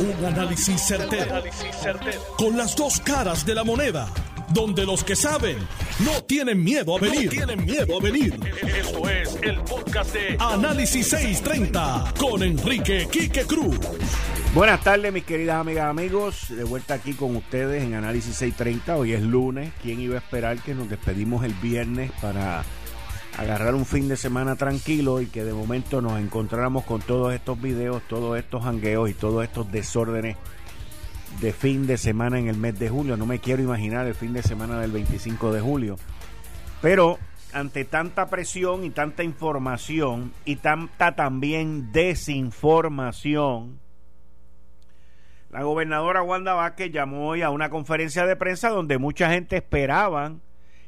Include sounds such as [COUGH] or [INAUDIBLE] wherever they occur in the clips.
Un análisis certero, Con las dos caras de la moneda. Donde los que saben no tienen miedo a venir. tienen miedo a venir. Esto es el podcast de Análisis 630 con Enrique Quique Cruz. Buenas tardes, mis queridas amigas, amigos. De vuelta aquí con ustedes en Análisis 630. Hoy es lunes. ¿Quién iba a esperar que nos despedimos el viernes para agarrar un fin de semana tranquilo y que de momento nos encontráramos con todos estos videos, todos estos hangueos y todos estos desórdenes de fin de semana en el mes de julio. No me quiero imaginar el fin de semana del 25 de julio. Pero ante tanta presión y tanta información y tanta también desinformación, la gobernadora Wanda Vázquez llamó hoy a una conferencia de prensa donde mucha gente esperaban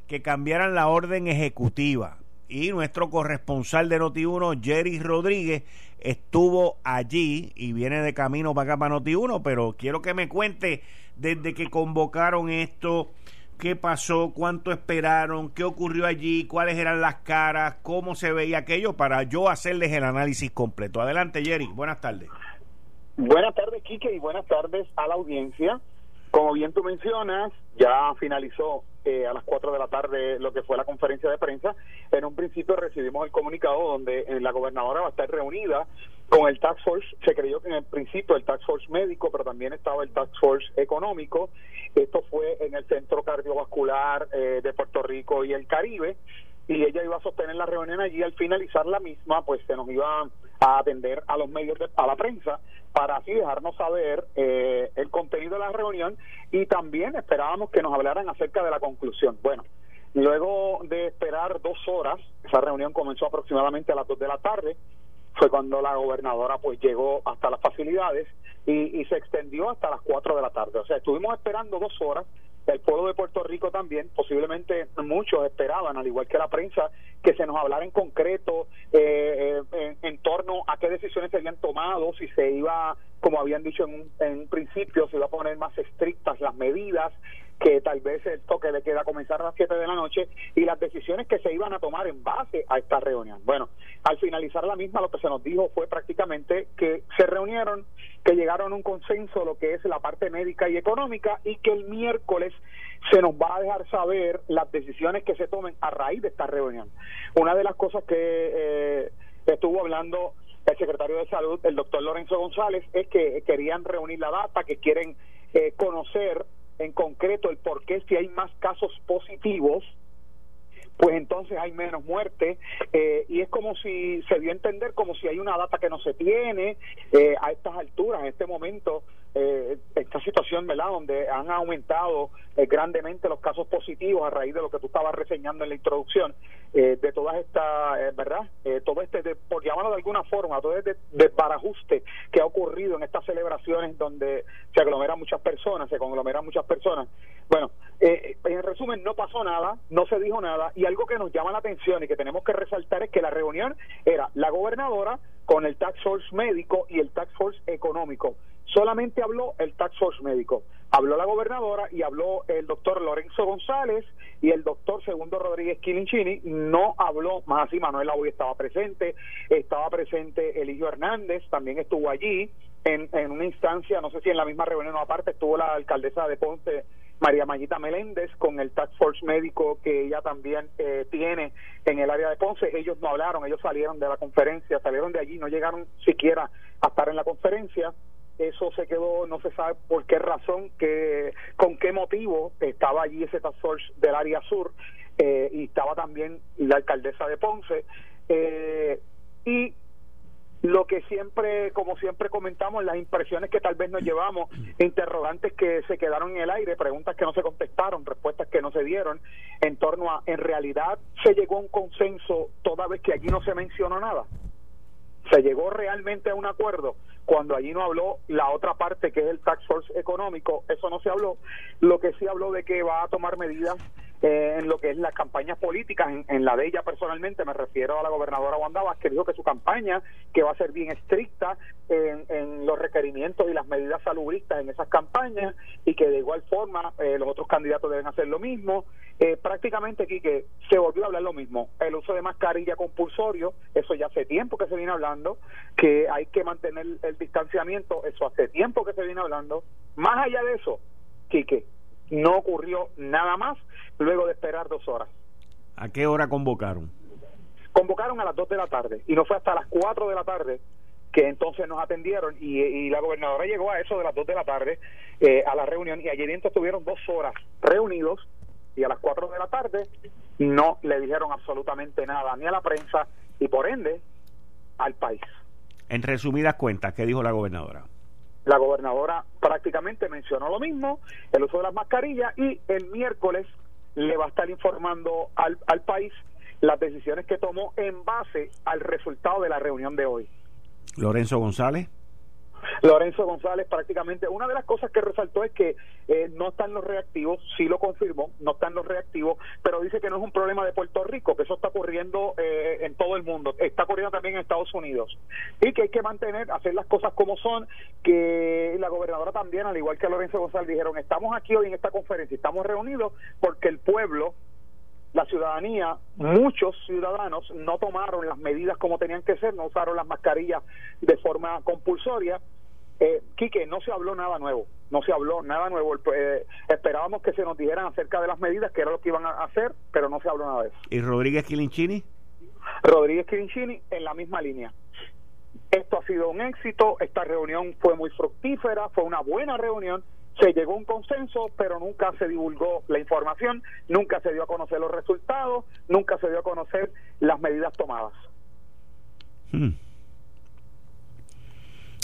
que cambiaran la orden ejecutiva y nuestro corresponsal de Noti1, Jerry Rodríguez, estuvo allí y viene de camino para acá para Noti1, pero quiero que me cuente desde que convocaron esto, qué pasó, cuánto esperaron, qué ocurrió allí, cuáles eran las caras, cómo se veía aquello, para yo hacerles el análisis completo. Adelante, Jerry, buenas tardes. Buenas tardes, Quique, y buenas tardes a la audiencia. Como bien tú mencionas, ya finalizó eh, a las 4 de la tarde lo que fue la conferencia de prensa. En un principio recibimos el comunicado donde eh, la gobernadora va a estar reunida con el Task Force. Se creyó que en el principio el Task Force médico, pero también estaba el Task Force económico. Esto fue en el Centro Cardiovascular eh, de Puerto Rico y el Caribe y ella iba a sostener la reunión allí al finalizar la misma pues se nos iba a atender a los medios de, a la prensa para así dejarnos saber eh, el contenido de la reunión y también esperábamos que nos hablaran acerca de la conclusión. Bueno luego de esperar dos horas esa reunión comenzó aproximadamente a las dos de la tarde fue cuando la gobernadora pues llegó hasta las facilidades y, y se extendió hasta las cuatro de la tarde. O sea estuvimos esperando dos horas. El pueblo de Puerto Rico también, posiblemente muchos esperaban, al igual que la prensa, que se nos hablara en concreto eh, eh, en, torno a qué decisiones se habían tomado, si se iba, como habían dicho en en un principio, se iba a poner más estrictas las medidas, que tal vez el toque de queda comenzara a las 7 de la noche y las decisiones que se iban a tomar en base a esta reunión. Bueno, al finalizar la misma lo que se nos dijo fue prácticamente que se reunieron, que llegaron a un consenso lo que es la parte médica y económica y que el miércoles se nos va a dejar saber las decisiones que se tomen a raíz de esta reunión. Una de las cosas que eh, estuvo hablando el secretario de Salud, el doctor Lorenzo González, es que querían reunir la data, que quieren eh, conocer en concreto el por qué si hay más casos positivos, pues entonces hay menos muerte eh, y es como si se dio a entender como si hay una data que no se tiene eh, a estas alturas, en este momento eh, esta situación, ¿verdad? Donde han aumentado eh, grandemente los casos positivos a raíz de lo que tú estabas reseñando en la introducción, eh, de todas estas, eh, ¿verdad? todo este, de, por llamarlo de alguna forma, todo este desbarajuste que ha ocurrido en estas celebraciones donde se aglomeran muchas personas, se conglomeran muchas personas. Bueno, en resumen, no pasó nada, no se dijo nada, y algo que nos llama la atención y que tenemos que resaltar es que la reunión era la gobernadora con el Tax Force médico y el Tax Force económico solamente habló el Tax Force médico. Habló la gobernadora y habló el doctor Lorenzo González y el doctor Segundo Rodríguez Quilinchini. No habló más así, Manuel hoy estaba presente, estaba presente Eligio Hernández, también estuvo allí en, en una instancia, no sé si en la misma reunión o aparte, estuvo la alcaldesa de Ponce, María Mayita Meléndez, con el Tax Force médico que ella también eh, tiene en el área de Ponce. Ellos no hablaron, ellos salieron de la conferencia, salieron de allí, no llegaron siquiera a estar en la conferencia eso se quedó, no se sabe por qué razón, que, con qué motivo estaba allí ese task force del área sur eh, y estaba también la alcaldesa de Ponce. Eh, y lo que siempre, como siempre comentamos, las impresiones que tal vez nos llevamos, interrogantes que se quedaron en el aire, preguntas que no se contestaron, respuestas que no se dieron, en torno a, en realidad, se llegó a un consenso toda vez que allí no se mencionó nada. Se llegó realmente a un acuerdo cuando allí no habló la otra parte que es el tax force económico, eso no se habló. Lo que sí habló de que va a tomar medidas eh, en lo que es las campañas políticas, en, la de ella personalmente, me refiero a la gobernadora Wanda que dijo que su campaña, que va a ser bien estricta en, los requerimientos y las medidas salubristas en esas campañas y que de igual forma eh, los otros candidatos deben hacer lo mismo eh, prácticamente aquí que se volvió a hablar lo mismo. El uso de mascarilla compulsorio, eso ya hace tiempo que se viene hablando, que hay que mantener el distanciamiento, eso hace tiempo que se viene hablando. Más allá de eso, Quique, no ocurrió nada más luego de esperar dos horas. ¿A qué hora convocaron? Convocaron a las dos de la tarde y no fue hasta las cuatro de la tarde que entonces nos atendieron y, la gobernadora llegó a eso de las dos de la tarde eh, a la reunión y ayer estuvieron dos horas reunidos y a las 4 de la tarde no le dijeron absolutamente nada ni a la prensa y por ende al país. En resumidas cuentas, ¿qué dijo la gobernadora? La gobernadora prácticamente mencionó lo mismo, el uso de las mascarillas y el miércoles le va a estar informando al, al país las decisiones que tomó en base al resultado de la reunión de hoy. Lorenzo González. Lorenzo González prácticamente, una de las cosas que resaltó es que eh, no están los reactivos, sí lo confirmó, no están los reactivos, pero dice que no es un problema de Puerto Rico, que eso está ocurriendo eh, en todo el mundo, está ocurriendo también en Estados Unidos. Y que hay que mantener, hacer las cosas como son, que la gobernadora también, al igual que Lorenzo González, dijeron, estamos aquí hoy en esta conferencia, estamos reunidos porque el pueblo la ciudadanía, muchos ciudadanos no tomaron las medidas como tenían que ser, no usaron las mascarillas de forma compulsoria. Eh, Quique, no se habló nada nuevo, no se habló nada nuevo. Eh, esperábamos que se nos dijeran acerca de las medidas, que era lo que iban a hacer, pero no se habló nada de eso. ¿Y Rodríguez Quilinchini? Rodríguez Quilinchini en la misma línea. Esto ha sido un éxito, esta reunión fue muy fructífera, fue una buena reunión, se llegó a un consenso, pero nunca se divulgó la información, nunca se dio a conocer los resultados, nunca se dio a conocer las medidas tomadas. Hmm.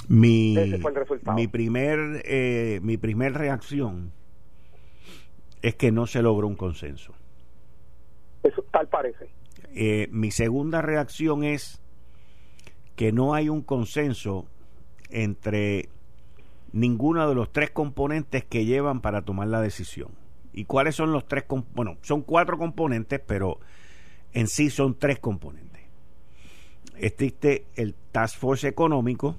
Mi, Mi primer, eh, mi primer reacción es que no se logró un consenso. Eso tal parece. Eh, mi segunda reacción es que no hay un consenso entre ninguno de los tres componentes que llevan para tomar la decisión. ¿Y cuáles son los tres? Bueno, son cuatro componentes, pero en sí son tres componentes. Existe el Task Force económico,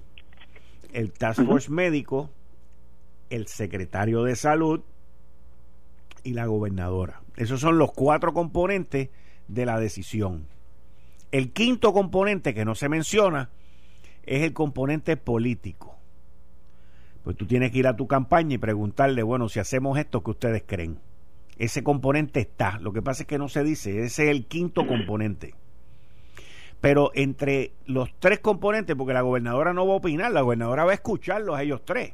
el Task Force médico, el secretario de salud y la gobernadora. Esos son los cuatro componentes de la decisión. El quinto componente que no se menciona es el componente político pues tú tienes que ir a tu campaña y preguntarle, bueno, si hacemos esto, ¿qué ustedes creen? Ese componente está. Lo que pasa es que no se dice, ese es el quinto componente. Pero entre los tres componentes, porque la gobernadora no va a opinar, la gobernadora va a escucharlos a ellos tres.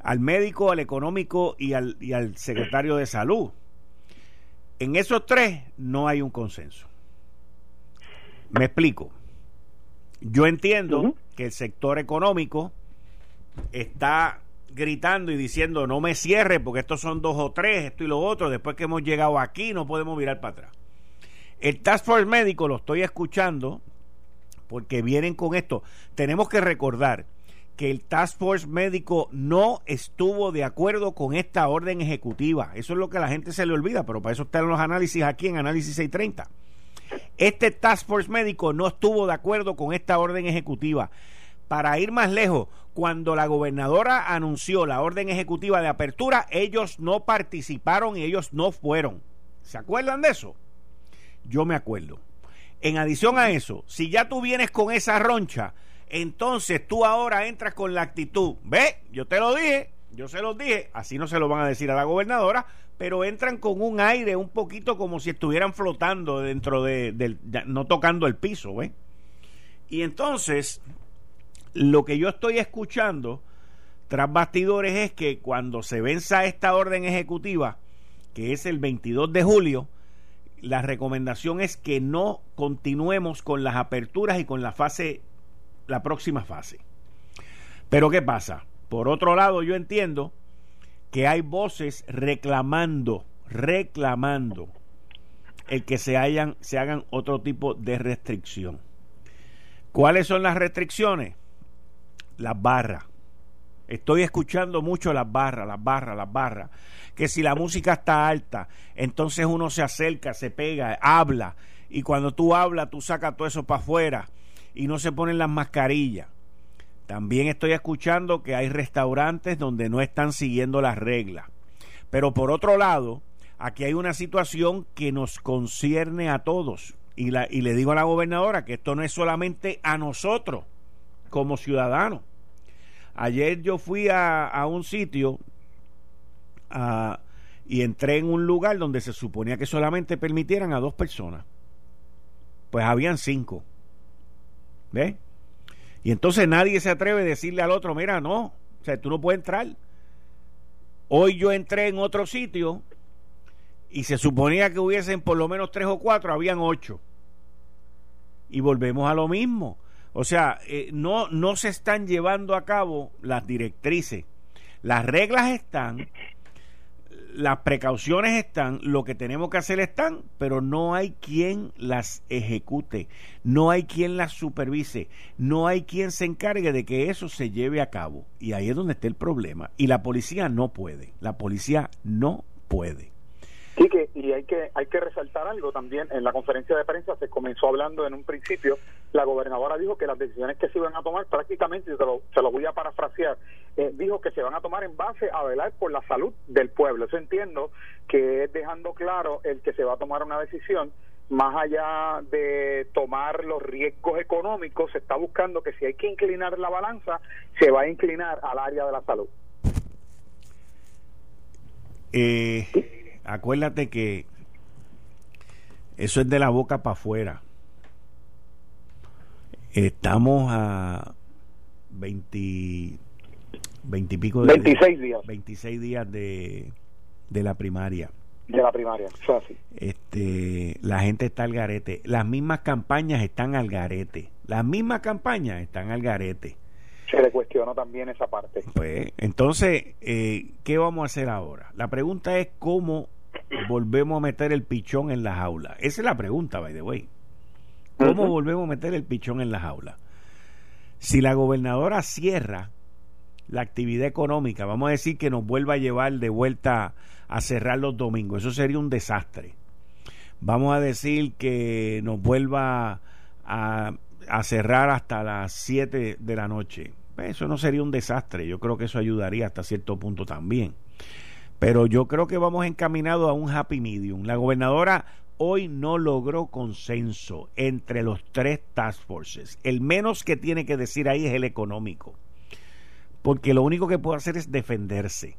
Al médico, al económico y al, y al secretario de salud. En esos tres no hay un consenso. Me explico. Yo entiendo que el sector económico está gritando y diciendo no me cierre porque estos son dos o tres, esto y lo otro, después que hemos llegado aquí no podemos mirar para atrás. El Task Force médico lo estoy escuchando porque vienen con esto. Tenemos que recordar que el Task Force médico no estuvo de acuerdo con esta orden ejecutiva. Eso es lo que la gente se le olvida, pero para eso están los análisis aquí en Análisis 630. Este Task Force médico no estuvo de acuerdo con esta orden ejecutiva. Para ir más lejos, cuando la gobernadora anunció la orden ejecutiva de apertura, ellos no participaron y ellos no fueron. ¿Se acuerdan de eso? Yo me acuerdo. En adición a eso, si ya tú vienes con esa roncha, entonces tú ahora entras con la actitud, ve, yo te lo dije, yo se los dije, así no se lo van a decir a la gobernadora, pero entran con un aire un poquito como si estuvieran flotando dentro de, del, no tocando el piso, ¿ve? Y entonces, lo que yo estoy escuchando tras bastidores es que cuando se venza esta orden ejecutiva, que es el 22 de julio, la recomendación es que no continuemos con las aperturas y con la fase, la próxima fase. Pero ¿qué pasa? Por otro lado, yo entiendo que hay voces reclamando, reclamando el que se, hayan, se hagan otro tipo de restricción. ¿Cuáles son las restricciones? Las barras. Estoy escuchando mucho las barras, las barras, las barras. Que si la música está alta, entonces uno se acerca, se pega, habla. Y cuando tú hablas, tú sacas todo eso para afuera y no se ponen las mascarillas. También estoy escuchando que hay restaurantes donde no están siguiendo las reglas. Pero por otro lado, aquí hay una situación que nos concierne a todos. Y, la, y le digo a la gobernadora que esto no es solamente a nosotros como ciudadanos. Ayer yo fui a, a un sitio y entré en un lugar donde se suponía que solamente permitieran a dos personas. Pues habían cinco. ¿Ves? Y entonces nadie se atreve a decirle al otro, mira, no, o sea, tú no puedes entrar. Hoy yo entré en otro sitio y se suponía que hubiesen por lo menos tres o cuatro, habían ocho. Y volvemos a lo mismo. O sea, eh, no, no se están llevando a cabo las directrices. Las reglas están, las precauciones están, lo que tenemos que hacer están, pero no hay quien las ejecute, no hay quien las supervise, no hay quien se encargue de que eso se lleve a cabo. Y ahí es donde está el problema. Y la policía no puede, la policía no puede. Sí, que, y hay que, hay que resaltar algo también. En la conferencia de prensa se comenzó hablando en un principio, la gobernadora dijo que las decisiones que se iban a tomar, prácticamente, se lo, se lo voy a parafrasear, eh, dijo que se van a tomar en base a velar por la salud del pueblo. Eso entiendo que es dejando claro el que se va a tomar una decisión más allá de tomar los riesgos económicos, se está buscando que si hay que inclinar la balanza, se va a inclinar al área de la salud. Eh, acuérdate que eso es de la boca para afuera. Estamos a 20, 20 y pico de 26 días. 26 días de, de la primaria. De la primaria, eso así. Este, la gente está al garete. Las mismas campañas están al garete. Las mismas campañas están al garete. Se le cuestionó también esa parte. Pues, entonces, eh, ¿qué vamos a hacer ahora? La pregunta es cómo volvemos a meter el pichón en la jaula? Esa es la pregunta, by the way. ¿Cómo volvemos a meter el pichón en la jaula? Si la gobernadora cierra la actividad económica, vamos a decir que nos vuelva a llevar de vuelta a cerrar los domingos, eso sería un desastre. Vamos a decir que nos vuelva a, a cerrar hasta las 7 de la noche. Eso no sería un desastre, yo creo que eso ayudaría hasta cierto punto también. Pero yo creo que vamos encaminados a un happy medium. La gobernadora hoy no logró consenso entre los tres task forces. El menos que tiene que decir ahí es el económico. Porque lo único que puede hacer es defenderse.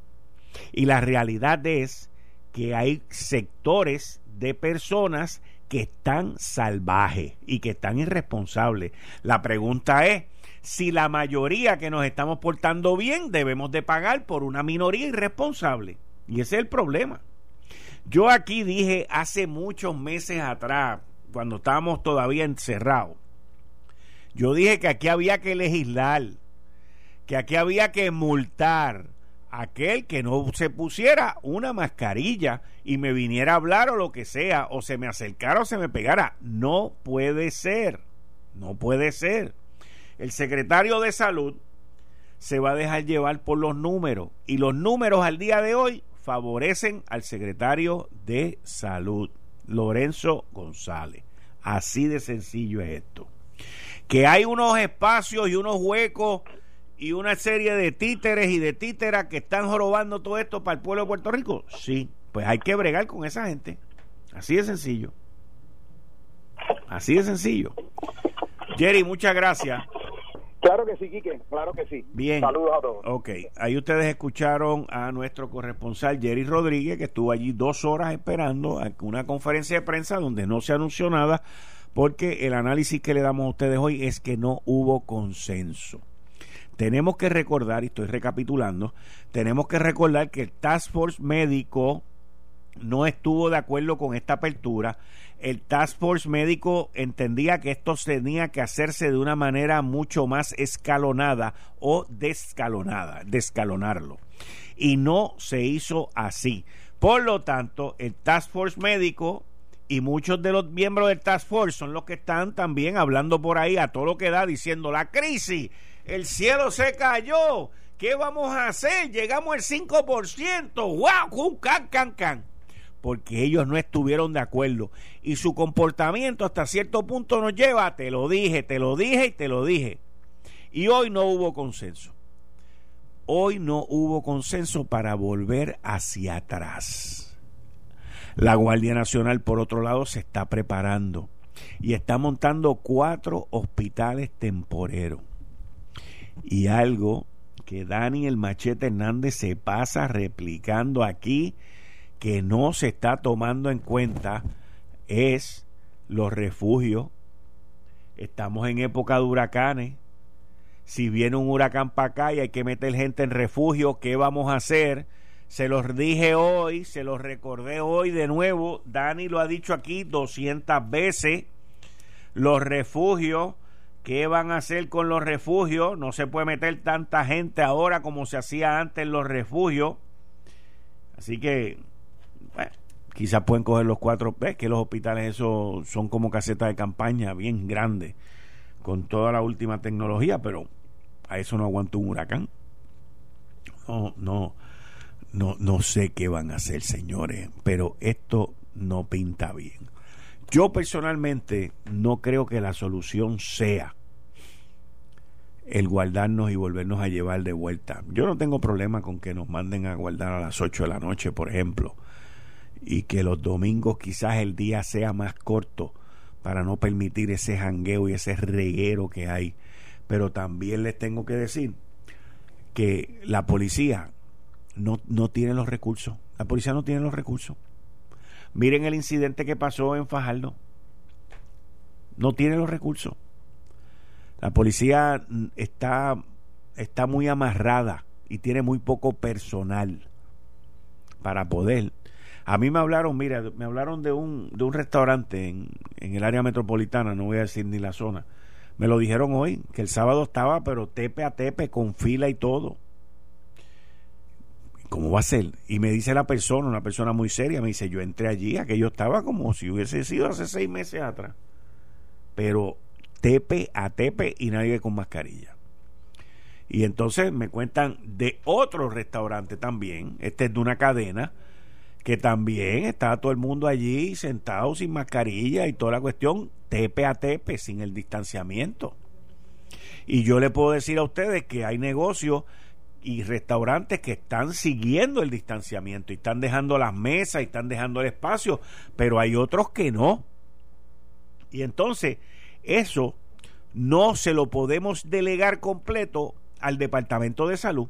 Y la realidad es que hay sectores de personas que están salvajes y que están irresponsables. La pregunta es si la mayoría que nos estamos portando bien debemos de pagar por una minoría irresponsable. Y ese es el problema. Yo aquí dije hace muchos meses atrás, cuando estábamos todavía encerrados, yo dije que aquí había que legislar, que aquí había que multar aquel que no se pusiera una mascarilla y me viniera a hablar o lo que sea, o se me acercara o se me pegara. No puede ser, no puede ser. El secretario de salud se va a dejar llevar por los números y los números al día de hoy favorecen al secretario de salud, Lorenzo González. Así de sencillo es esto. Que hay unos espacios y unos huecos y una serie de títeres y de títeras que están jorobando todo esto para el pueblo de Puerto Rico. Sí, pues hay que bregar con esa gente. Así de sencillo. Así de sencillo. Jerry, muchas gracias. Claro que sí, Quique, claro que sí. Bien. Saludos a todos. Ok, ahí ustedes escucharon a nuestro corresponsal Jerry Rodríguez, que estuvo allí dos horas esperando a una conferencia de prensa donde no se anunció nada, porque el análisis que le damos a ustedes hoy es que no hubo consenso. Tenemos que recordar, y estoy recapitulando, tenemos que recordar que el Task Force médico no estuvo de acuerdo con esta apertura el Task Force médico entendía que esto tenía que hacerse de una manera mucho más escalonada o descalonada, descalonarlo. Y no se hizo así. Por lo tanto, el Task Force médico y muchos de los miembros del Task Force son los que están también hablando por ahí a todo lo que da diciendo la crisis, el cielo se cayó, ¿qué vamos a hacer? Llegamos al 5%, wow, can, can, can porque ellos no estuvieron de acuerdo. Y su comportamiento hasta cierto punto nos lleva, te lo dije, te lo dije y te lo dije. Y hoy no hubo consenso. Hoy no hubo consenso para volver hacia atrás. La Guardia Nacional, por otro lado, se está preparando y está montando cuatro hospitales temporeros. Y algo que Dani el Machete Hernández se pasa replicando aquí que no se está tomando en cuenta es los refugios. Estamos en época de huracanes. Si viene un huracán para acá y hay que meter gente en refugio, ¿qué vamos a hacer? Se los dije hoy, se los recordé hoy de nuevo. Dani lo ha dicho aquí 200 veces. Los refugios, ¿qué van a hacer con los refugios? No se puede meter tanta gente ahora como se hacía antes en los refugios. Así que, bueno, quizás pueden coger los cuatro. Ves que los hospitales, eso son como casetas de campaña bien grandes, con toda la última tecnología, pero a eso no aguanta un huracán. No, no no, no sé qué van a hacer, señores, pero esto no pinta bien. Yo personalmente no creo que la solución sea el guardarnos y volvernos a llevar de vuelta. Yo no tengo problema con que nos manden a guardar a las 8 de la noche, por ejemplo, y que los domingos quizás el día sea más corto para no permitir ese jangueo y ese reguero que hay. Pero también les tengo que decir que la policía no, no tienen los recursos. La policía no tiene los recursos. Miren el incidente que pasó en Fajardo. No tiene los recursos. La policía está, está muy amarrada y tiene muy poco personal para poder. A mí me hablaron, mira, me hablaron de un, de un restaurante en, en el área metropolitana, no voy a decir ni la zona. Me lo dijeron hoy, que el sábado estaba, pero tepe a tepe, con fila y todo. ¿Cómo va a ser? Y me dice la persona, una persona muy seria, me dice, yo entré allí, aquello estaba como si hubiese sido hace seis meses atrás. Pero tepe a tepe y nadie con mascarilla. Y entonces me cuentan de otro restaurante también, este es de una cadena, que también está todo el mundo allí sentado sin mascarilla y toda la cuestión, tepe a tepe, sin el distanciamiento. Y yo le puedo decir a ustedes que hay negocios y restaurantes que están siguiendo el distanciamiento y están dejando las mesas y están dejando el espacio, pero hay otros que no. Y entonces, eso no se lo podemos delegar completo al Departamento de Salud,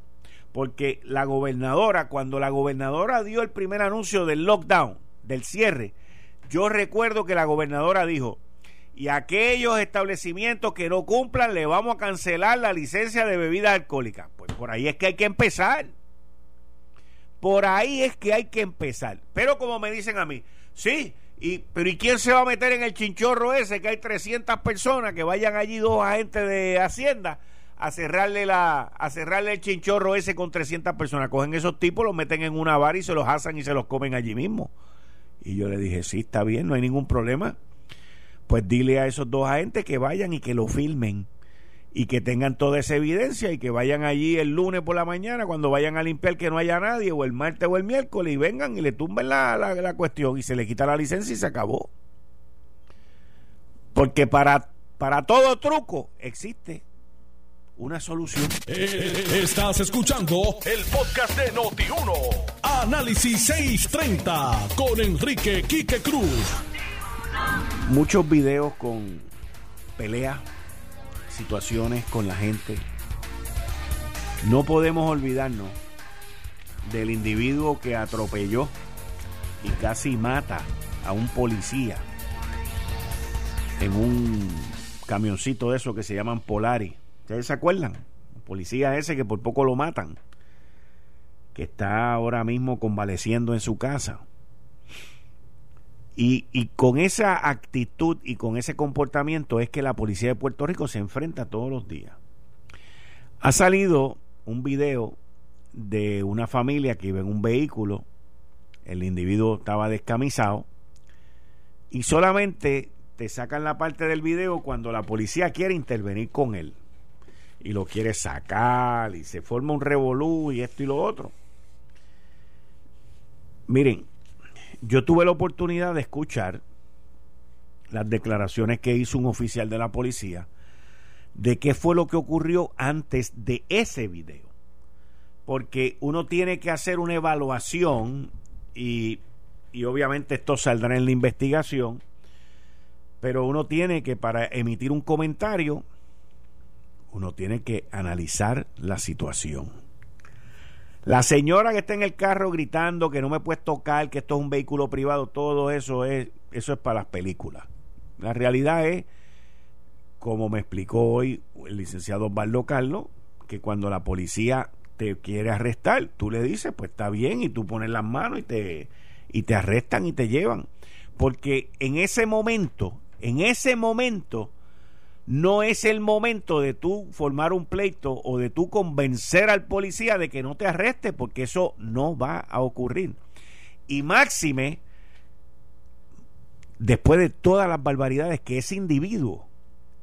porque la gobernadora, cuando la gobernadora dio el primer anuncio del lockdown, del cierre, yo recuerdo que la gobernadora dijo, y aquellos establecimientos que no cumplan le vamos a cancelar la licencia de bebida alcohólica. Pues por ahí es que hay que empezar. Por ahí es que hay que empezar. Pero como me dicen a mí, sí, y, pero ¿y quién se va a meter en el chinchorro ese que hay 300 personas que vayan allí dos agentes de Hacienda a cerrarle la a cerrarle el chinchorro ese con 300 personas? Cogen esos tipos, los meten en una bar y se los asan y se los comen allí mismo. Y yo le dije, sí, está bien, no hay ningún problema pues dile a esos dos agentes que vayan y que lo filmen y que tengan toda esa evidencia y que vayan allí el lunes por la mañana cuando vayan a limpiar que no haya nadie o el martes o el miércoles y vengan y le tumben la, la, cuestión y se le quita la licencia y se acabó. Porque para, para todo truco existe una solución. Eh, estás escuchando el podcast de Noti1. Análisis 630 con Enrique Quique Cruz muchos videos con peleas, situaciones con la gente. No podemos olvidarnos del individuo que atropelló y casi mata a un policía en un camioncito de esos que se llaman Polari. ¿Ustedes se acuerdan? El policía ese que por poco lo matan, que está ahora mismo convaleciendo en su casa. Y, con esa actitud y con ese comportamiento es que la policía de Puerto Rico se enfrenta todos los días. Ha salido un video de una familia que iba en un vehículo, el individuo estaba descamisado y solamente te sacan la parte del video cuando la policía quiere intervenir con él y lo quiere sacar y se forma un revolú y esto y lo otro. Miren, yo tuve la oportunidad de escuchar las declaraciones que hizo un oficial de la policía de qué fue lo que ocurrió antes de ese video. Porque uno tiene que hacer una evaluación y, y obviamente esto saldrá en la investigación, pero uno tiene que para emitir un comentario, uno tiene que analizar la situación. La señora que está en el carro gritando que no me puedes tocar, que esto es un vehículo privado, todo eso es, eso es para las películas. La realidad es, como me explicó hoy el licenciado Osvaldo Carlos, que cuando la policía te quiere arrestar, tú le dices, pues está bien, y tú pones las manos y te, y te arrestan y te llevan. Porque en ese momento, en ese momento, no es el momento de tú formar un pleito o de tú convencer al policía de que no te arreste, porque eso no va a ocurrir. Y máxime, después de todas las barbaridades que ese individuo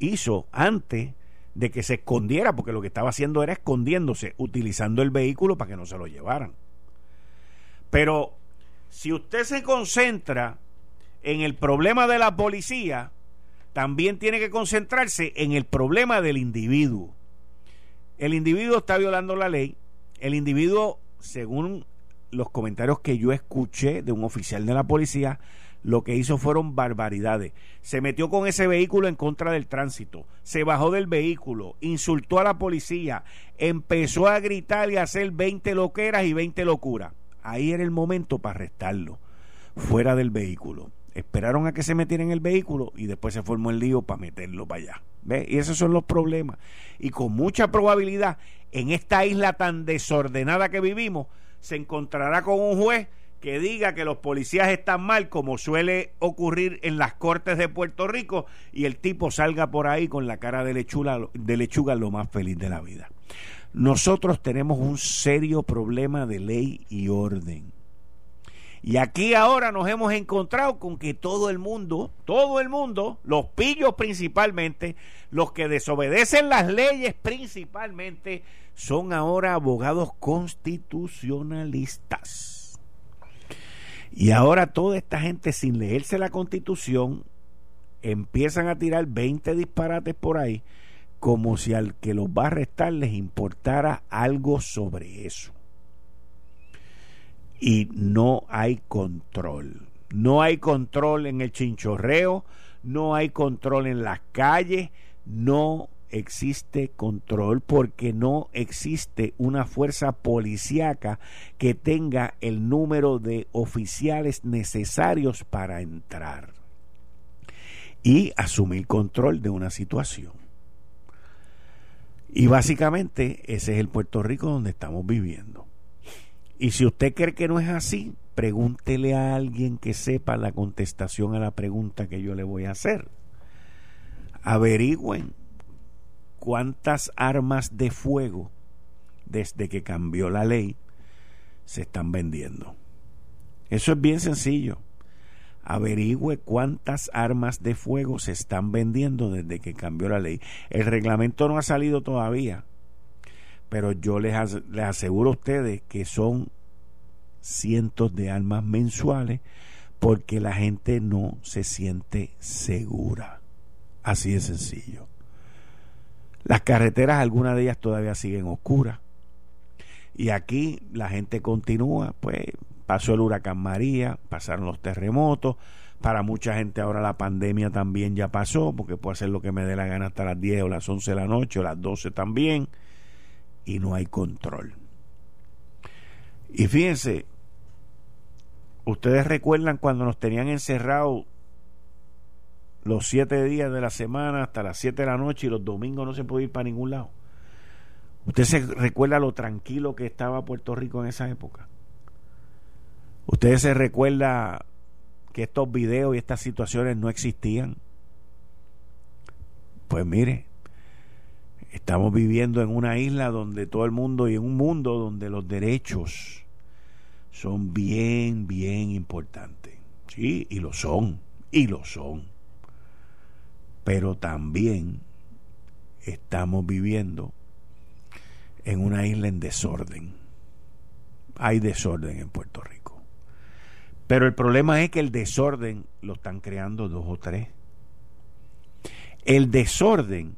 hizo antes de que se escondiera, porque lo que estaba haciendo era escondiéndose, utilizando el vehículo para que no se lo llevaran. Pero si usted se concentra en el problema de la policía, también tiene que concentrarse en el problema del individuo. El individuo está violando la ley, el individuo, según los comentarios que yo escuché de un oficial de la policía, lo que hizo fueron barbaridades. Se metió con ese vehículo en contra del tránsito, se bajó del vehículo, insultó a la policía, empezó a gritar y a hacer 20 loqueras y 20 locuras. Ahí era el momento para arrestarlo, fuera del vehículo. Esperaron a que se metiera en el vehículo y después se formó el lío para meterlo para allá. ¿Ve? Y esos son los problemas. Y con mucha probabilidad, en esta isla tan desordenada que vivimos, se encontrará con un juez que diga que los policías están mal, como suele ocurrir en las cortes de Puerto Rico, y el tipo salga por ahí con la cara de lechuga, de lechuga lo más feliz de la vida. Nosotros tenemos un serio problema de ley y orden. Y aquí ahora nos hemos encontrado con que todo el mundo, todo el mundo, los pillos principalmente, los que desobedecen las leyes principalmente, son ahora abogados constitucionalistas. Y ahora toda esta gente sin leerse la constitución empiezan a tirar 20 disparates por ahí como si al que los va a arrestar les importara algo sobre eso. Y no hay control. No hay control en el chinchorreo, no hay control en las calles, no existe control porque no existe una fuerza policíaca que tenga el número de oficiales necesarios para entrar y asumir control de una situación. Y básicamente ese es el Puerto Rico donde estamos viviendo. Y si usted cree que no es así, pregúntele a alguien que sepa la contestación a la pregunta que yo le voy a hacer. Averigüen cuántas armas de fuego desde que cambió la ley se están vendiendo. Eso es bien sencillo. Averigüe cuántas armas de fuego se están vendiendo desde que cambió la ley. El reglamento no ha salido todavía, pero yo les, les aseguro a ustedes que son cientos de armas mensuales porque la gente no se siente segura. Así de sencillo. Las carreteras, algunas de ellas todavía siguen oscuras. Y aquí la gente continúa, pues pasó el huracán María, pasaron los terremotos, para mucha gente ahora la pandemia también ya pasó, porque puedo hacer lo que me dé la gana hasta las 10 o las 11 de la noche o las 12 también, y no hay control. Y fíjense, ustedes recuerdan cuando nos tenían encerrados los siete días de la semana hasta las siete de la noche y los domingos no se puede ir para ningún lado. ¿Usted se recuerda lo tranquilo que estaba Puerto Rico en esa época? ¿Usted se recuerda que estos videos y estas situaciones no existían? Pues mire, estamos viviendo en una isla donde todo el mundo y en un mundo donde los derechos son bien, bien importantes. Sí, y lo son, y lo son pero también estamos viviendo en una isla en desorden. Hay desorden en Puerto Rico. Pero el problema es que el desorden lo están creando dos o tres. El desorden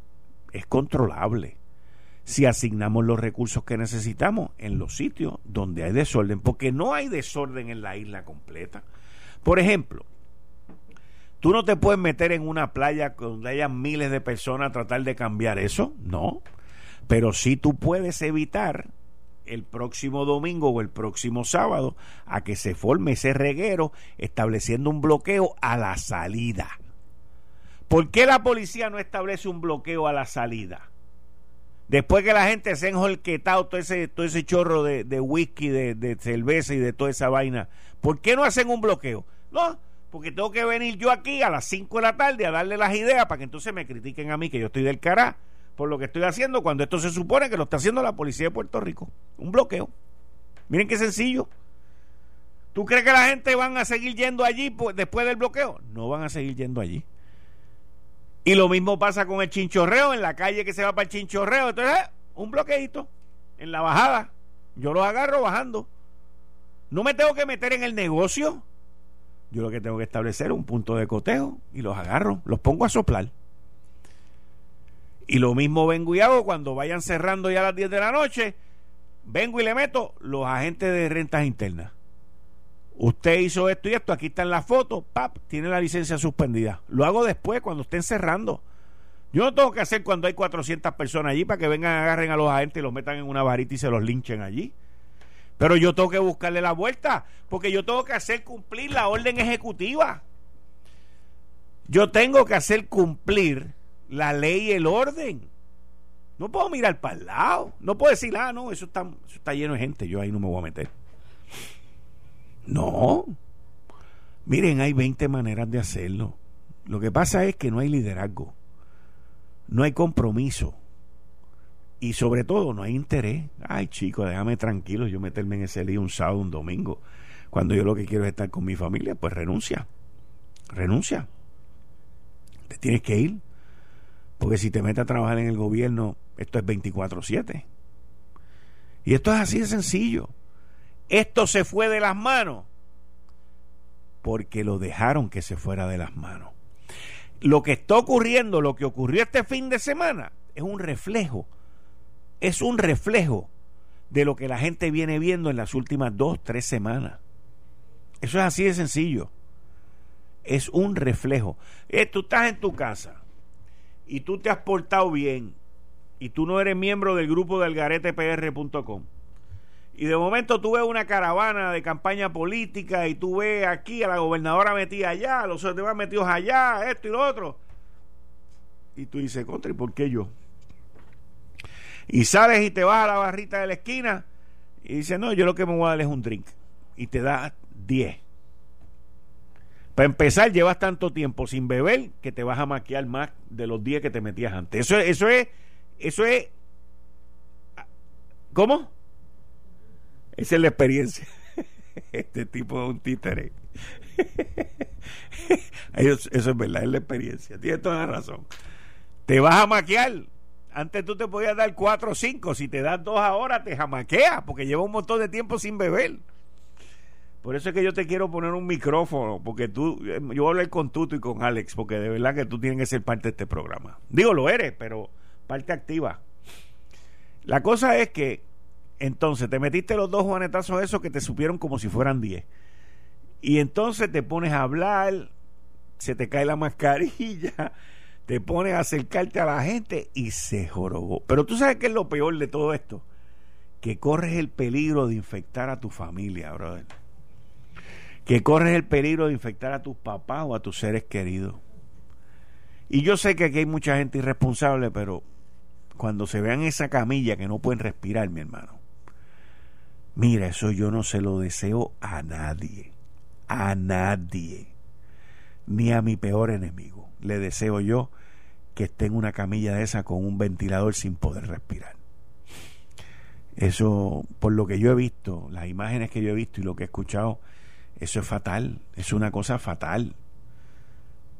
es controlable si asignamos los recursos que necesitamos en los sitios donde hay desorden, porque no hay desorden en la isla completa. Por ejemplo, tú no te puedes meter en una playa donde haya miles de personas a tratar de cambiar eso, no. Pero sí tú puedes evitar el próximo domingo o el próximo sábado a que se forme ese reguero estableciendo un bloqueo a la salida. ¿Por qué la policía no establece un bloqueo a la salida? Después que la gente se ha enjolquetado todo ese, todo ese chorro de, whisky, de, de, cerveza y de toda esa vaina, ¿por qué no hacen un bloqueo? No, porque tengo que venir yo aquí a las 5 de la tarde a darle las ideas para que entonces me critiquen a mí que yo estoy del cará por lo que estoy haciendo cuando esto se supone que lo está haciendo la policía de Puerto Rico. Un bloqueo. Miren qué sencillo. ¿Tú crees que la gente van a seguir yendo allí pues, después del bloqueo? No van a seguir yendo allí. Y lo mismo pasa con el chinchorreo, en la calle que se va para el chinchorreo. Entonces, eh, un bloqueito en la bajada. Yo los agarro bajando. No me tengo que meter en el negocio. Yo lo que tengo que establecer es un punto de cotejo y los agarro, los pongo a soplar. Y lo mismo vengo y hago cuando vayan cerrando ya a las 10 de la noche. Vengo y le meto los agentes de rentas internas. Usted hizo esto y esto, aquí está en la foto, pap, tiene la licencia suspendida. Lo hago después, cuando estén cerrando. Yo no tengo que hacer cuando hay 400 personas allí para que vengan, agarren a los agentes y los metan en una varita y se los linchen allí. Pero yo tengo que buscarle la vuelta, porque yo tengo que hacer cumplir la orden ejecutiva. Yo tengo que hacer cumplir la ley y el orden. No puedo mirar para el lado. No puedo decir, ah, no, eso está, eso está lleno de gente, yo ahí no me voy a meter. No. Miren, hay 20 maneras de hacerlo. Lo que pasa es que no hay liderazgo, no hay compromiso y sobre todo no hay interés. Ay, chico, déjame tranquilo, yo meterme en ese lío un sábado, un domingo, cuando yo lo que quiero es estar con mi familia, pues renuncia, renuncia. Te tienes que ir, porque si te metes a trabajar en el gobierno, esto es 24/7. Y esto es así de sencillo. Esto se fue de las manos porque lo dejaron que se fuera de las manos. Lo que está ocurriendo, lo que ocurrió este fin de semana, es un reflejo, es un reflejo de lo que la gente viene viendo en las últimas dos, tres semanas. Eso es así de sencillo. Es un reflejo. Eh, tú estás en tu casa y tú te has portado bien y tú no eres miembro del grupo del garetepr.com y de momento tú ves una caravana de campaña política y tú ves aquí a la gobernadora metida allá, a los demás metidos allá, esto y lo otro. Y tú dices, contra, ¿y por qué yo? Y sales y te vas a la barrita de la esquina y dices, no, yo lo que me voy a dar es un drink. Y te da 10. Para empezar, llevas tanto tiempo sin beber que te vas a maquiar más de los 10 que te metías antes. Eso, eso es, eso es, ¿cómo? Esa es la experiencia. [LAUGHS] Este tipo es un títere. [LAUGHS] Eso, es verdad, es la experiencia. Tienes toda la razón. Te vas a maquiar. Antes tú te podías dar cuatro o cinco. Si te das dos ahora, te jamaqueas porque lleva un montón de tiempo sin beber. Por eso es que yo te quiero poner un micrófono, porque tú, yo voy a hablar con Tuto y con Alex, porque de verdad que tú tienes que ser parte de este programa. Digo, lo eres, pero parte activa. La cosa es que entonces, te metiste los dos juanetazos esos que te supieron como si fueran diez. Y entonces te pones a hablar, se te cae la mascarilla, [LAUGHS] te pones a acercarte a la gente y se jorobó. Pero tú sabes qué es lo peor de todo esto? Que corres el peligro de infectar a tu familia, brother. Que corres el peligro de infectar a tus papás o a tus seres queridos. Y yo sé que aquí hay mucha gente irresponsable, pero cuando se vean esa camilla que no pueden respirar, mi hermano, Mira, eso yo no se lo deseo a nadie, a nadie, ni a mi peor enemigo. Le deseo yo que esté en una camilla de esa con un ventilador sin poder respirar. Eso, por lo que yo he visto, las imágenes que yo he visto y lo que he escuchado, eso es fatal, es una cosa fatal.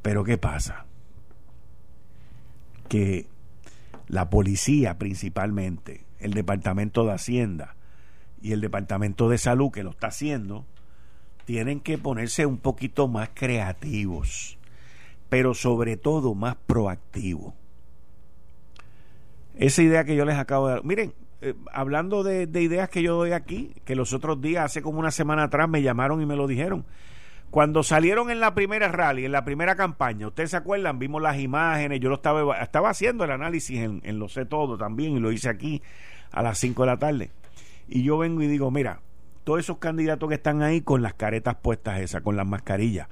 Pero ¿qué pasa? Que la policía principalmente, el Departamento de Hacienda, y el Departamento de Salud, que lo está haciendo, tienen que ponerse un poquito más creativos, pero sobre todo más proactivos. Esa idea que yo les acabo de dar, miren, eh, hablando de, de ideas que yo doy aquí, que los otros días, hace como una semana atrás, me llamaron y me lo dijeron. Cuando salieron en la primera rally, en la primera campaña, ustedes se acuerdan, vimos las imágenes, yo lo estaba, estaba haciendo el análisis en, en Lo sé todo también y lo hice aquí a las 5 de la tarde. Y yo vengo y digo, mira, todos esos candidatos que están ahí con las caretas puestas esas, con las mascarillas,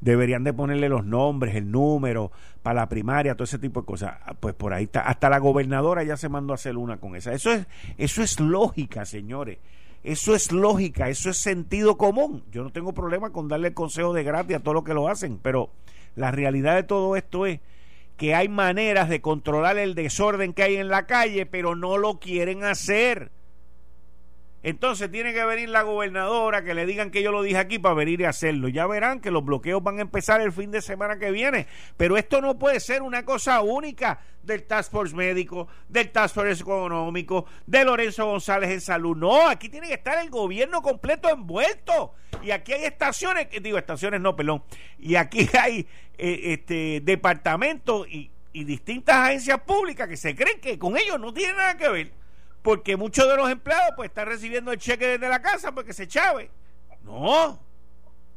deberían de ponerle los nombres, el número, para la primaria, todo ese tipo de cosas. Ah, pues por ahí está. Hasta la gobernadora ya se mandó a hacer una con esa. Eso es, eso es lógica, señores. Eso es lógica, eso es sentido común. Yo no tengo problema con darle el consejo de gratis a todos los que lo hacen, pero la realidad de todo esto es que hay maneras de controlar el desorden que hay en la calle, pero no lo quieren hacer. Entonces tiene que venir la gobernadora que le digan que yo lo dije aquí para venir y hacerlo. Ya verán que los bloqueos van a empezar el fin de semana que viene. Pero esto no puede ser una cosa única del Task Force médico, del Task Force económico, de Lorenzo González en salud. No, aquí tiene que estar el gobierno completo envuelto. Y aquí hay estaciones, digo estaciones no, perdón. Y aquí [LAUGHS] hay eh, este departamentos y, y distintas agencias públicas que se creen que con ellos no tiene nada que ver porque muchos de los empleados pues están recibiendo el cheque desde la casa porque se chave. No,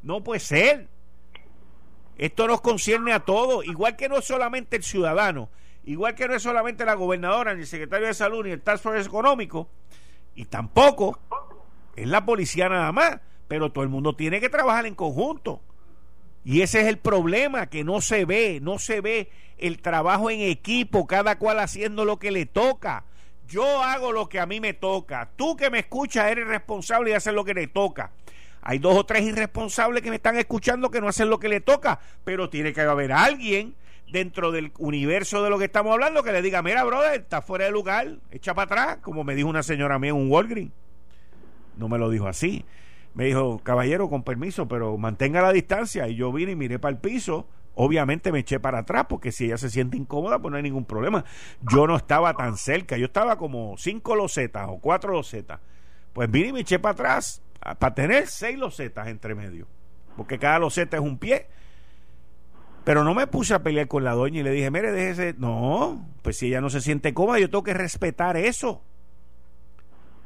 no puede ser. Esto nos concierne a todos, igual que no es solamente el ciudadano, igual que no es solamente la gobernadora, ni el secretario de salud, ni el Task Force económico, y tampoco es la policía nada más, pero todo el mundo tiene que trabajar en conjunto. Y ese es el problema, que no se ve, no se ve el trabajo en equipo, cada cual haciendo lo que le toca. Yo hago lo que a mí me toca. Tú que me escuchas eres responsable de hacer lo que le toca. Hay dos o tres irresponsables que me están escuchando que no hacen lo que le toca, pero tiene que haber alguien dentro del universo de lo que estamos hablando que le diga, mira, brother, está fuera de lugar, echa para atrás, como me dijo una señora mía en un Walgreens. No me lo dijo así. Me dijo, caballero, con permiso, pero mantenga la distancia. Y yo vine y miré para el piso, Obviamente me eché para atrás porque si ella se siente incómoda, pues no hay ningún problema. Yo no estaba tan cerca, yo estaba como cinco losetas o cuatro losetas. Pues vine y me eché para atrás para tener seis losetas entre medio, porque cada loseta es un pie. Pero no me puse a pelear con la doña y le dije, mire, déjese. No, pues si ella no se siente cómoda, yo tengo que respetar eso.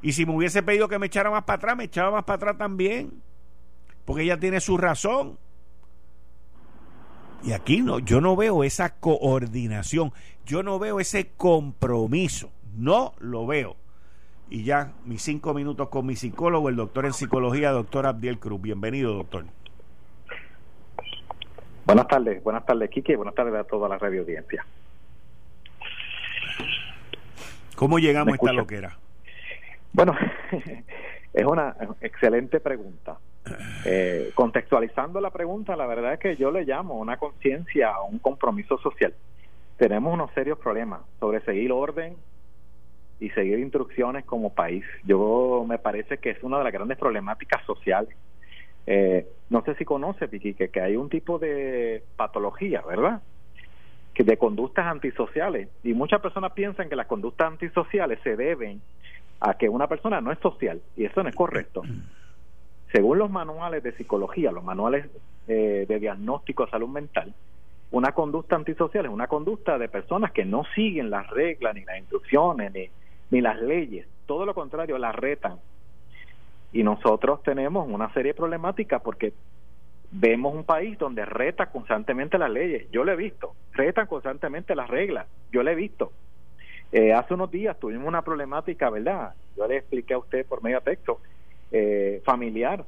Y si me hubiese pedido que me echara más para atrás, me echaba más para atrás también. Porque ella tiene su razón. Y aquí no, yo no veo esa coordinación, yo no veo ese compromiso, no lo veo. Y ya mis cinco minutos con mi psicólogo, el doctor en psicología, doctor Abdiel Cruz. Bienvenido, doctor. Buenas tardes, buenas tardes, Kike, buenas tardes a toda la radio audiencia. ¿Cómo llegamos a esta loquera? Bueno, [LAUGHS] es una excelente pregunta. Eh, contextualizando la pregunta, la verdad es que yo le llamo una conciencia, un compromiso social. Tenemos unos serios problemas sobre seguir orden y seguir instrucciones como país. Yo me parece que es una de las grandes problemáticas sociales. Eh, no sé si conoce, Vicky, que, que hay un tipo de patología, ¿verdad? Que de conductas antisociales. Y muchas personas piensan que las conductas antisociales se deben a que una persona no es social. Y eso no es correcto. Según los manuales de psicología, los manuales eh, de diagnóstico de salud mental, una conducta antisocial es una conducta de personas que no siguen las reglas, ni las instrucciones, ni, las leyes. Todo lo contrario, las retan. Y nosotros tenemos una serie de problemáticas porque vemos un país donde reta constantemente las leyes. Yo lo he visto. Retan constantemente las reglas. Yo lo he visto. Eh, hace unos días tuvimos una problemática, ¿verdad? Yo le expliqué a usted por medio de texto eh, familiar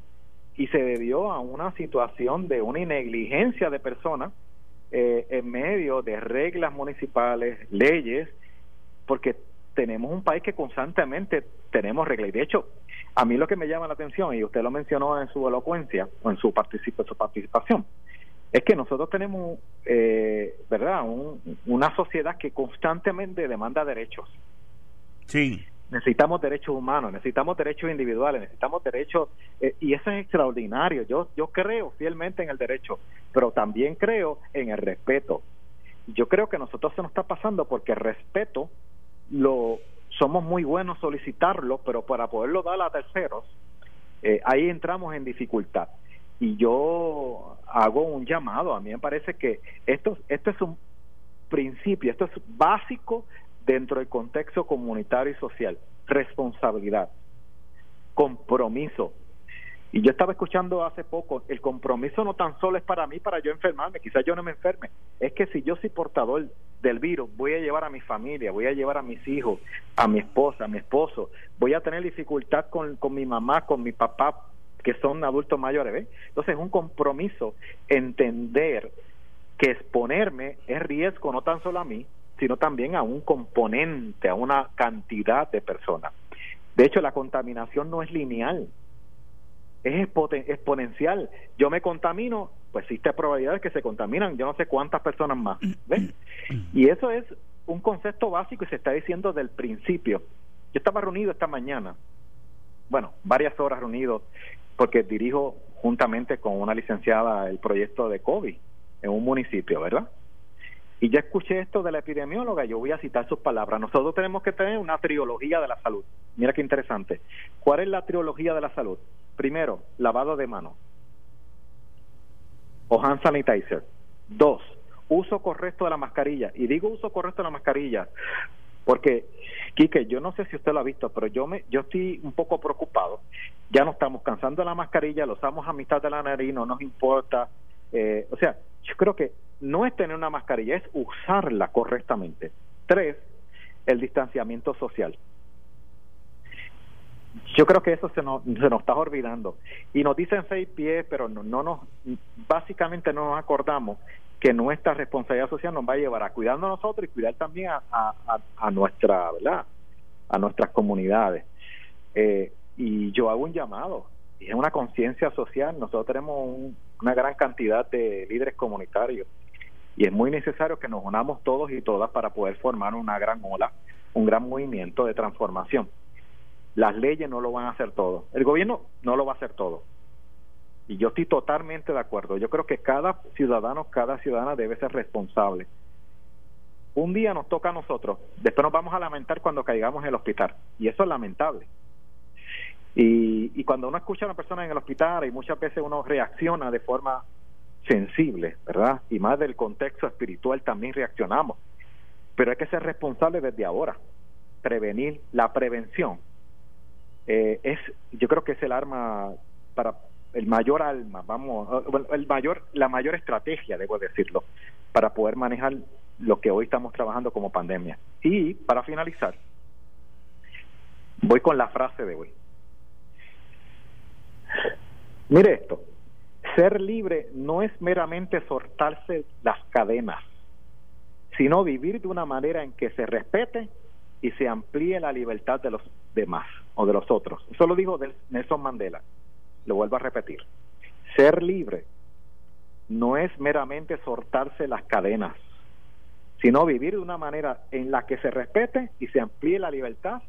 y se debió a una situación de una negligencia de personas eh, en medio de reglas municipales, leyes, porque tenemos un país que constantemente tenemos reglas. Y de hecho, a mí lo que me llama la atención, y usted lo mencionó en su elocuencia o en su, su participación, es que nosotros tenemos, eh, ¿verdad?, una sociedad que constantemente demanda derechos. Sí necesitamos derechos humanos, necesitamos derechos individuales, necesitamos derechos, eh, y eso es extraordinario. Yo, yo creo fielmente en el derecho, pero también creo en el respeto. Yo creo que nosotros se nos está pasando porque el respeto lo somos muy buenos solicitarlo, pero para poderlo dar a terceros, eh, ahí entramos en dificultad. Y yo hago un llamado, a mí me parece que esto, esto es un principio, esto es básico dentro del contexto comunitario y social. Responsabilidad, compromiso. Y yo estaba escuchando hace poco, el compromiso no tan solo es para mí, para yo enfermarme, quizás yo no me enferme, es que si yo soy portador del virus, voy a llevar a mi familia, voy a llevar a mis hijos, a mi esposa, a mi esposo, voy a tener dificultad con, con mi mamá, con mi papá, que son adultos mayores, ¿ves? Entonces es un compromiso entender que exponerme es riesgo no tan solo a mí, sino también a un componente, a una cantidad de personas. De hecho, la contaminación no es lineal, es exponencial. Yo me contamino, pues existe probabilidad de que se contaminan yo no sé cuántas personas más. ¿ves? Y eso es un concepto básico y se está diciendo del principio. Yo estaba reunido esta mañana, bueno, varias horas reunido, porque dirijo juntamente con una licenciada el proyecto de COVID en un municipio, ¿verdad? Y ya escuché esto de la epidemióloga, yo voy a citar sus palabras. Nosotros tenemos que tener una triología de la salud. Mira qué interesante. ¿Cuál es la triología de la salud? Primero, lavado de manos o hand sanitizer. Dos, uso correcto de la mascarilla. Y digo uso correcto de la mascarilla porque, Quique, yo no sé si usted lo ha visto, pero yo me, yo estoy un poco preocupado. Ya no estamos cansando la mascarilla, lo usamos a mitad de la nariz, no nos importa. Eh, o sea, yo creo que no es tener una mascarilla, es usarla correctamente. Tres, el distanciamiento social. Yo creo que eso se nos, se nos está olvidando. Y nos dicen seis pies, pero no, no nos, básicamente no nos acordamos que nuestra responsabilidad social nos va a llevar a cuidarnos nosotros y cuidar también a, a, a nuestra, ¿verdad? A nuestras comunidades. Eh, y yo hago un llamado, es una conciencia social. Nosotros tenemos una gran cantidad de líderes comunitarios y es muy necesario que nos unamos todos y todas para poder formar una gran ola, un gran movimiento de transformación. Las leyes no lo van a hacer todo, el gobierno no lo va a hacer todo. Y yo estoy totalmente de acuerdo. Yo creo que cada ciudadano, cada ciudadana debe ser responsable. Un día nos toca a nosotros, después nos vamos a lamentar cuando caigamos en el hospital. Y eso es lamentable. Y, y cuando uno escucha a una persona en el hospital y muchas veces uno reacciona de forma sensible, ¿verdad? Y más del contexto espiritual también reaccionamos. Pero hay que ser responsable desde ahora. Prevenir, la prevención eh, es, yo creo que es el arma para el mayor alma, vamos, el mayor, la mayor estrategia, debo decirlo, para poder manejar lo que hoy estamos trabajando como pandemia. Y para finalizar, voy con la frase de hoy. Mire esto, ser libre no es meramente soltarse las cadenas, sino vivir de una manera en que se respete y se amplíe la libertad de los demás o de los otros. Eso lo dijo Nelson Mandela. Lo vuelvo a repetir. Ser libre no es meramente soltarse las cadenas, sino vivir de una manera en la que se respete y se amplíe la libertad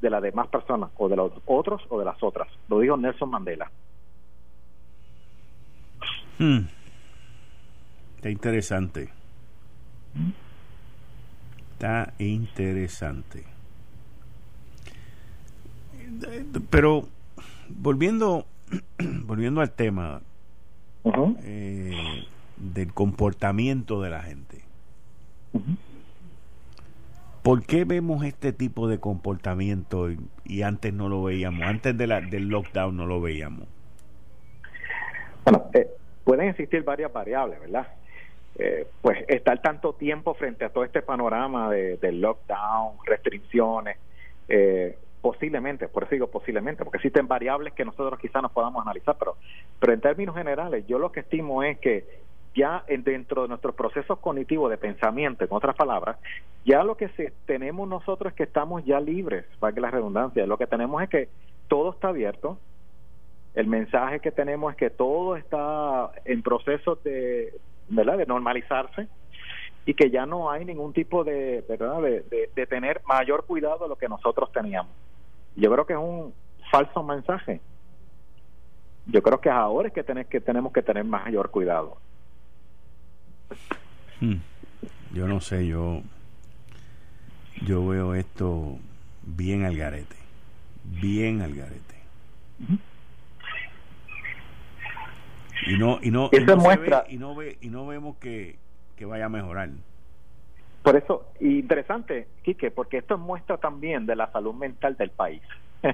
de las demás personas o de los otros o de las otras. Lo dijo Nelson Mandela. Hmm. Está interesante. Está interesante. Pero volviendo [CLEARS THROAT] volviendo al tema eh, del comportamiento de la gente. ¿Por qué vemos este tipo de comportamiento y, antes no lo veíamos? Antes de la, del lockdown no lo veíamos. Bueno, eh, pueden existir varias variables, ¿verdad? Eh, pues estar tanto tiempo frente a todo este panorama de, lockdown, restricciones, eh, posiblemente, por eso digo posiblemente, porque existen variables que nosotros quizás nos podamos analizar, pero, pero en términos generales yo lo que estimo es que ya dentro de nuestros procesos cognitivos de pensamiento, en otras palabras, ya lo que tenemos nosotros es que estamos ya libres, para que la redundancia, lo que tenemos es que todo está abierto, el mensaje que tenemos es que todo está en proceso de, ¿verdad? de normalizarse y que ya no hay ningún tipo de, ¿verdad? De, de, tener mayor cuidado de lo que nosotros teníamos. Yo creo que es un falso mensaje. Yo creo que ahora es que, tener, que tenemos que tener mayor cuidado. Hmm. Yo no sé, yo yo veo esto bien al garete, bien al garete y no y no, y no, muestra, y no, ve, y no vemos que, que vaya a mejorar. Por eso, interesante, Quique, porque esto muestra también de la salud mental del país. [LAUGHS]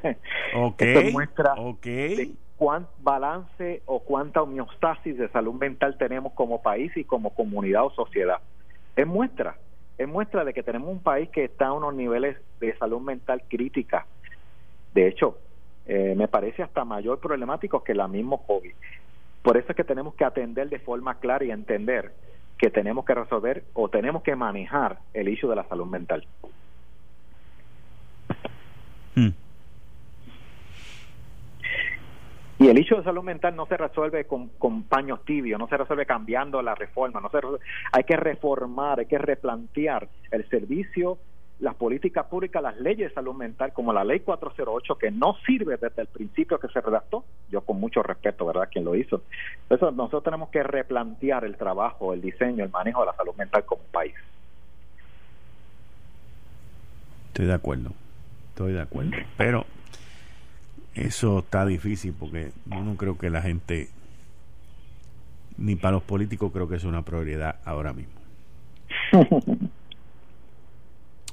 Ok. Esto muestra cuán balance o cuánta homeostasis de salud mental tenemos como país y como comunidad o sociedad. Es muestra, es muestra de que tenemos un país que está a unos niveles de salud mental crítica. De hecho, eh, me parece hasta mayor problemático que la mismo COVID. Por eso es que tenemos que atender de forma clara y entender que tenemos que resolver o tenemos que manejar el issue de la salud mental. Hmm. Y el hecho de salud mental no se resuelve con, paños tibios, no se resuelve cambiando la reforma, no se hay que reformar, hay que replantear el servicio, las políticas públicas, las leyes de salud mental, como la ley 408, que no sirve desde el principio que se redactó, yo con mucho respeto, ¿verdad?, quien lo hizo. Eso, nosotros tenemos que replantear el trabajo, el diseño, el manejo de la salud mental como país. Estoy de acuerdo, estoy de acuerdo, pero eso está difícil porque yo no creo que la gente, ni para los políticos creo que es una prioridad ahora mismo. [LAUGHS]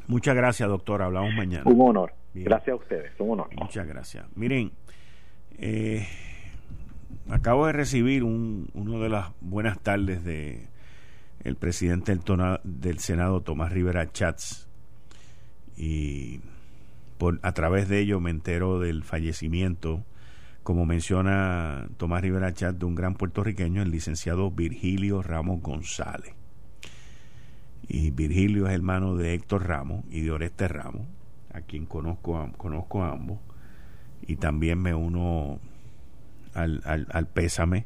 Muchas gracias, doctor. Hablamos mañana. Un honor. Gracias a ustedes. Un honor. Muchas gracias. Miren, eh, acabo de recibir un, una de las buenas tardes de el presidente del, del Senado, Tomás Rivera Chats. Y a través de ello me entero del fallecimiento, como menciona Tomás Rivera Chat, de un gran puertorriqueño, el licenciado Virgilio Ramos González. Y Virgilio es hermano de Héctor Ramos y de Oreste Ramos, a quien conozco, conozco a ambos. Y también me uno al, al pésame